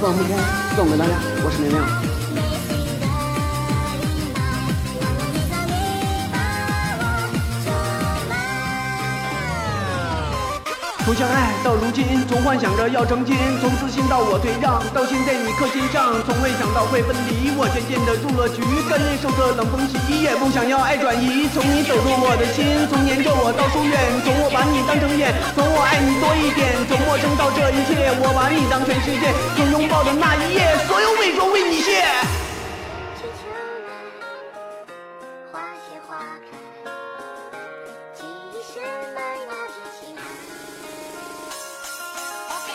放不开，送给大家，我是明亮。从相爱到如今，从幻想着要成亲，从自信到我退让，到现在你刻心上，从未想到会分离，我渐渐的入了局，甘愿受这冷风袭，也不想要爱转移，从你走入我的心，从黏着我到疏远，从我把你当成眼，从我爱你多一点，从陌生到这一切，我把你当全世界，从拥抱的那一夜，所有伪装为你卸。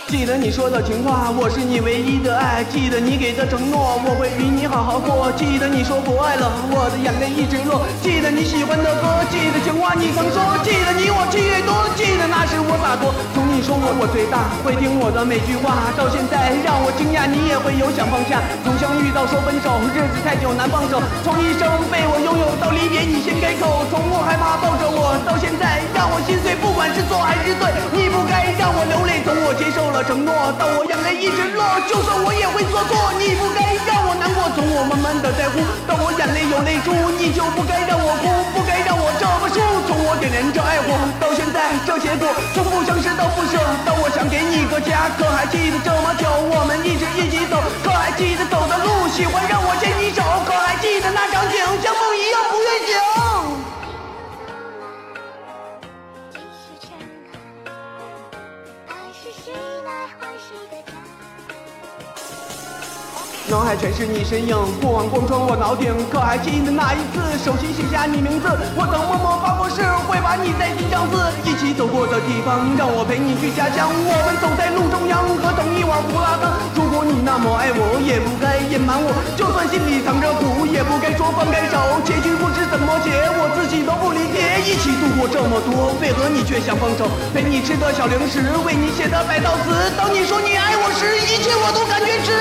记得你说的情话，我是你唯一的爱。记得你给的承诺，我会与你好好过。记得你说不爱了，我的眼泪一直落。记得你喜欢的歌，记得情话你曾说。记得你我七月多，记得那时我洒脱。从你说我我最大，会听我的每句话。到现在让我惊讶，你也会有想放下。从相遇到说分手，日子太久难放手。从一生被我拥有到离别你先开口。从我还承诺到我眼泪一直落，就算我也会做错，你不该让我难过。从我慢慢的在乎，到我眼泪有泪珠，你就不该让我哭，不该让我这么输。从我点燃这爱火，到现在这结果，从不相识到不舍，到我想给你个家。可还记得这么久，我们一直一起走，可还记得走的路，喜欢让我牵你脑海全是你身影，过往贯穿我脑顶。可还记得那一次，手心写下你名字，我曾默默发过誓，会把你在心上刺。一起走过的地方，让我陪你去家乡。我们走在路中央，喝同一碗胡辣汤。如果你那么爱我，也不该隐瞒我。就算心里藏着苦，也不该说放开手。结局不知怎么写，我自己都不理解。一起度过这么多，为何你却想放手？陪你吃的小零食，为你写的百道词。当你说你爱我时，一切我都感觉值。